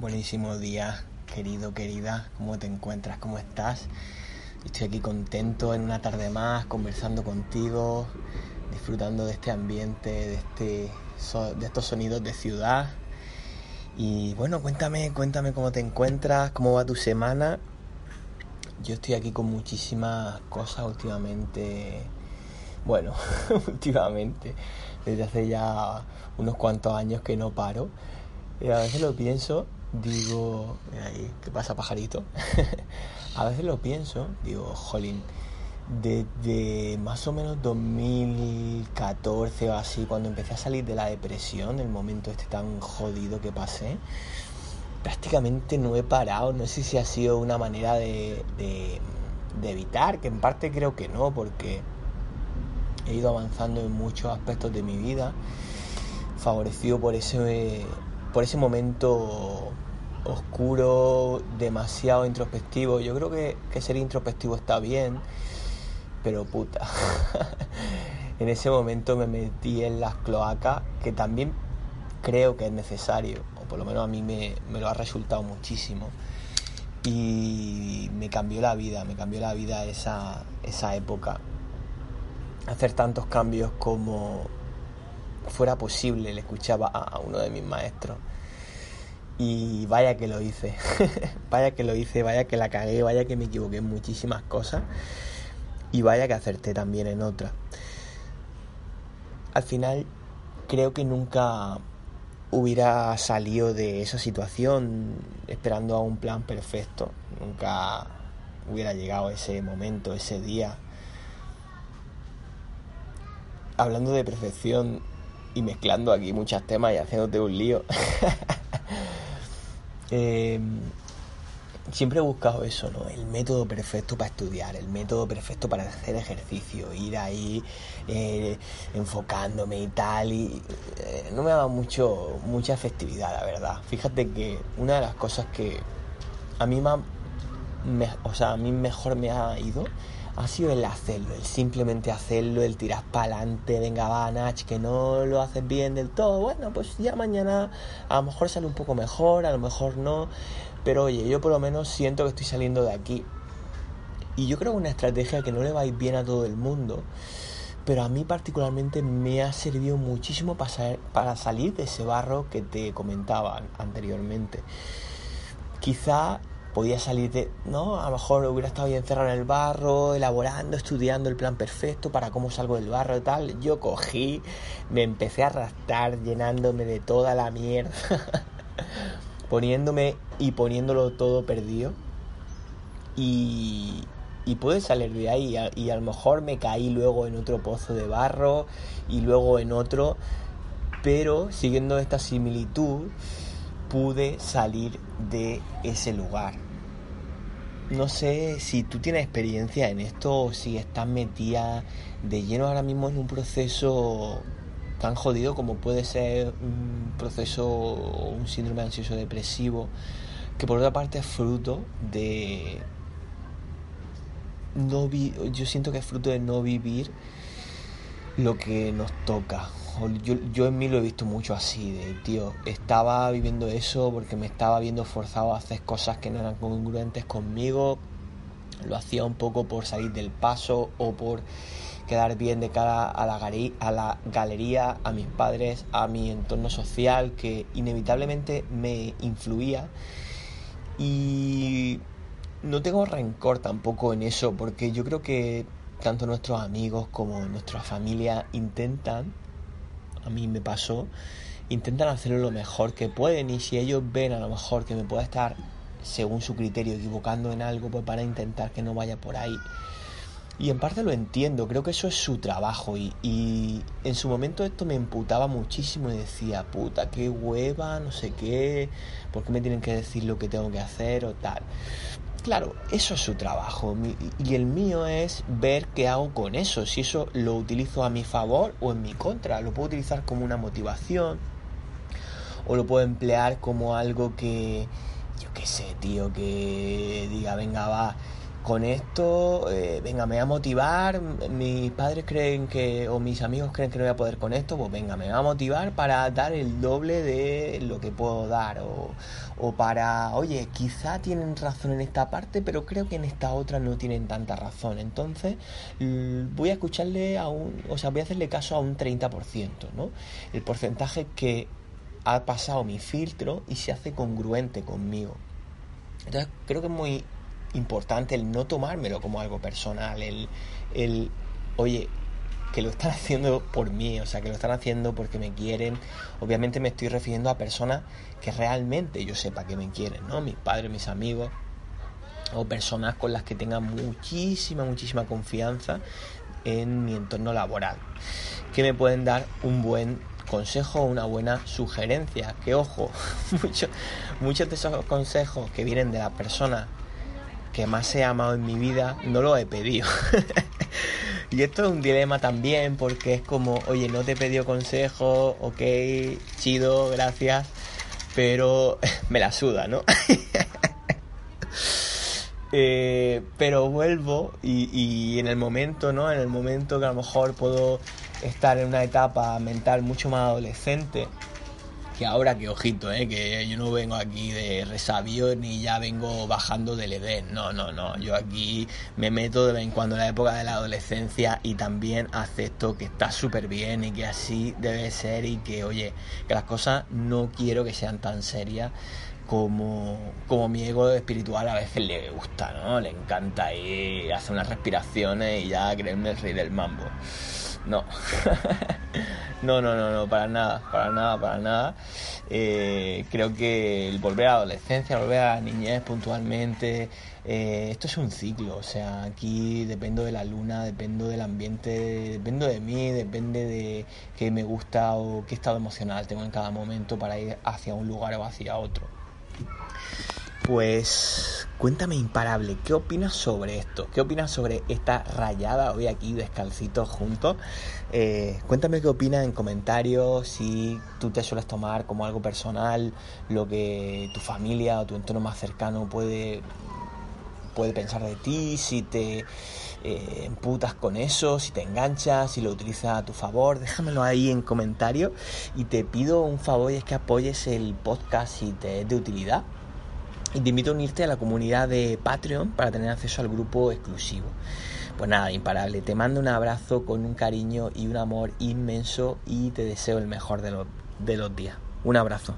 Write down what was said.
Buenísimo día, querido, querida. ¿Cómo te encuentras? ¿Cómo estás? Estoy aquí contento en una tarde más, conversando contigo, disfrutando de este ambiente, de, este, de estos sonidos de ciudad. Y bueno, cuéntame, cuéntame cómo te encuentras, cómo va tu semana. Yo estoy aquí con muchísimas cosas últimamente. Bueno, últimamente, desde hace ya unos cuantos años que no paro. Y a veces lo pienso digo, ahí, ¿qué pasa pajarito? a veces lo pienso, digo, jolín, desde más o menos 2014 o así, cuando empecé a salir de la depresión, el momento este tan jodido que pasé, prácticamente no he parado, no sé si ha sido una manera de, de, de evitar, que en parte creo que no, porque he ido avanzando en muchos aspectos de mi vida, favorecido por ese por ese momento oscuro, demasiado introspectivo. Yo creo que, ser introspectivo está bien, pero puta. en ese momento me metí en las cloacas, que también creo que es necesario, o por lo menos a mí me, me, lo ha resultado muchísimo. Y me cambió la vida, me cambió la vida esa, esa época. Hacer tantos cambios como fuera posible, le escuchaba a uno de mis maestros. Y vaya que lo hice, vaya que lo hice, vaya que la cagué, vaya que me equivoqué en muchísimas cosas y vaya que acerté también en otras. Al final creo que nunca hubiera salido de esa situación esperando a un plan perfecto, nunca hubiera llegado ese momento, ese día. Hablando de perfección y mezclando aquí muchos temas y haciéndote un lío. Eh, siempre he buscado eso, ¿no? El método perfecto para estudiar, el método perfecto para hacer ejercicio, ir ahí eh, enfocándome y tal. Y eh, no me ha dado mucho, mucha efectividad, la verdad. Fíjate que una de las cosas que a mí más, o sea, a mí mejor me ha ido ha sido el hacerlo, el simplemente hacerlo, el tirar para adelante, venga, va, Nach, que no lo haces bien del todo, bueno, pues ya mañana a lo mejor sale un poco mejor, a lo mejor no, pero oye, yo por lo menos siento que estoy saliendo de aquí. Y yo creo que una estrategia que no le va a ir bien a todo el mundo, pero a mí particularmente me ha servido muchísimo para, para salir de ese barro que te comentaba anteriormente. Quizá podía salir de, ¿no? A lo mejor hubiera estado ahí encerrado en el barro, elaborando, estudiando el plan perfecto para cómo salgo del barro y tal. Yo cogí, me empecé a arrastrar llenándome de toda la mierda, poniéndome y poniéndolo todo perdido. Y, y pude salir de ahí y a lo mejor me caí luego en otro pozo de barro y luego en otro, pero siguiendo esta similitud pude salir de ese lugar. No sé si tú tienes experiencia en esto o si estás metida de lleno ahora mismo en un proceso tan jodido como puede ser un proceso o un síndrome ansioso depresivo, que por otra parte es fruto de no yo siento que es fruto de no vivir lo que nos toca yo, en mí lo he visto mucho así, de tío, estaba viviendo eso porque me estaba viendo forzado a hacer cosas que no eran congruentes conmigo, lo hacía un poco por salir del paso o por quedar bien de cara a la, a la galería, a mis padres, a mi entorno social que inevitablemente me influía. Y no tengo rencor tampoco en eso porque yo creo que tanto nuestros amigos como nuestra familia intentan a mí me pasó, intentan hacerlo lo mejor que pueden y si ellos ven a lo mejor que me pueda estar, según su criterio, equivocando en algo, pues van a intentar que no vaya por ahí. Y en parte lo entiendo, creo que eso es su trabajo y, y en su momento esto me imputaba muchísimo y decía, puta, qué hueva, no sé qué, ¿por qué me tienen que decir lo que tengo que hacer o tal? Claro, eso es su trabajo. Y el mío es ver qué hago con eso, si eso lo utilizo a mi favor o en mi contra, lo puedo utilizar como una motivación o lo puedo emplear como algo que, yo qué sé, tío, que diga, venga, va, con esto, eh, venga, me va a motivar, mis padres creen que, o mis amigos creen que no voy a poder con esto, pues venga, me va a motivar para dar el doble de lo que puedo dar, o, o para, oye, quizá tienen razón en esta parte, pero creo que en esta otra no tienen tanta razón, entonces voy a escucharle a un, o sea, voy a hacerle caso a un 30%, ¿no? El porcentaje que ha pasado mi filtro y se hace congruente conmigo. Entonces creo que es muy importante el no tomármelo como algo personal, el, el, oye, que lo están haciendo por mí, o sea, que lo están haciendo porque me quieren. Obviamente me estoy refiriendo a personas que realmente yo sepa que me quieren, ¿no? Mis padres, mis amigos, o personas con las que tenga muchísima, muchísima confianza en mi entorno laboral, que me pueden dar un buen consejo o una buena sugerencia. Que ojo, muchos, muchos de esos consejos que vienen de la persona que más he amado en mi vida, no lo he pedido. y esto es un dilema también porque es como, oye, no te he pedido consejo, ok, chido, gracias, pero me la suda, ¿no? Eh, pero vuelvo y, y, en el momento, ¿no? En el momento que a lo mejor puedo estar en una etapa mental mucho más adolescente, que ahora que ojito, ¿eh? que yo no vengo aquí de resabio ni ya vengo bajando del Edén, no, no, no, yo aquí me meto de vez en cuando en la época de la adolescencia y también acepto que está súper bien y que así debe ser y que, oye, que las cosas no quiero que sean tan serias como, como mi ego espiritual a veces le gusta, ¿no? Le encanta y hace unas respiraciones y ya creerme el rey del mambo. No. no, no, no, no, para nada, para nada, para nada. Eh, creo que el volver a la adolescencia, volver a la niñez puntualmente, eh, esto es un ciclo, o sea, aquí dependo de la luna, dependo del ambiente, dependo de mí, depende de qué me gusta o qué estado emocional tengo en cada momento para ir hacia un lugar o hacia otro. Pues cuéntame imparable, ¿qué opinas sobre esto? ¿Qué opinas sobre esta rayada hoy aquí descalcitos juntos? Eh, cuéntame qué opinas en comentarios, si tú te sueles tomar como algo personal lo que tu familia o tu entorno más cercano puede, puede pensar de ti, si te eh, emputas con eso, si te enganchas, si lo utilizas a tu favor, déjamelo ahí en comentarios y te pido un favor y es que apoyes el podcast si te es de utilidad y te invito a unirte a la comunidad de Patreon para tener acceso al grupo exclusivo. Pues nada, imparable. Te mando un abrazo con un cariño y un amor inmenso y te deseo el mejor de los, de los días. Un abrazo.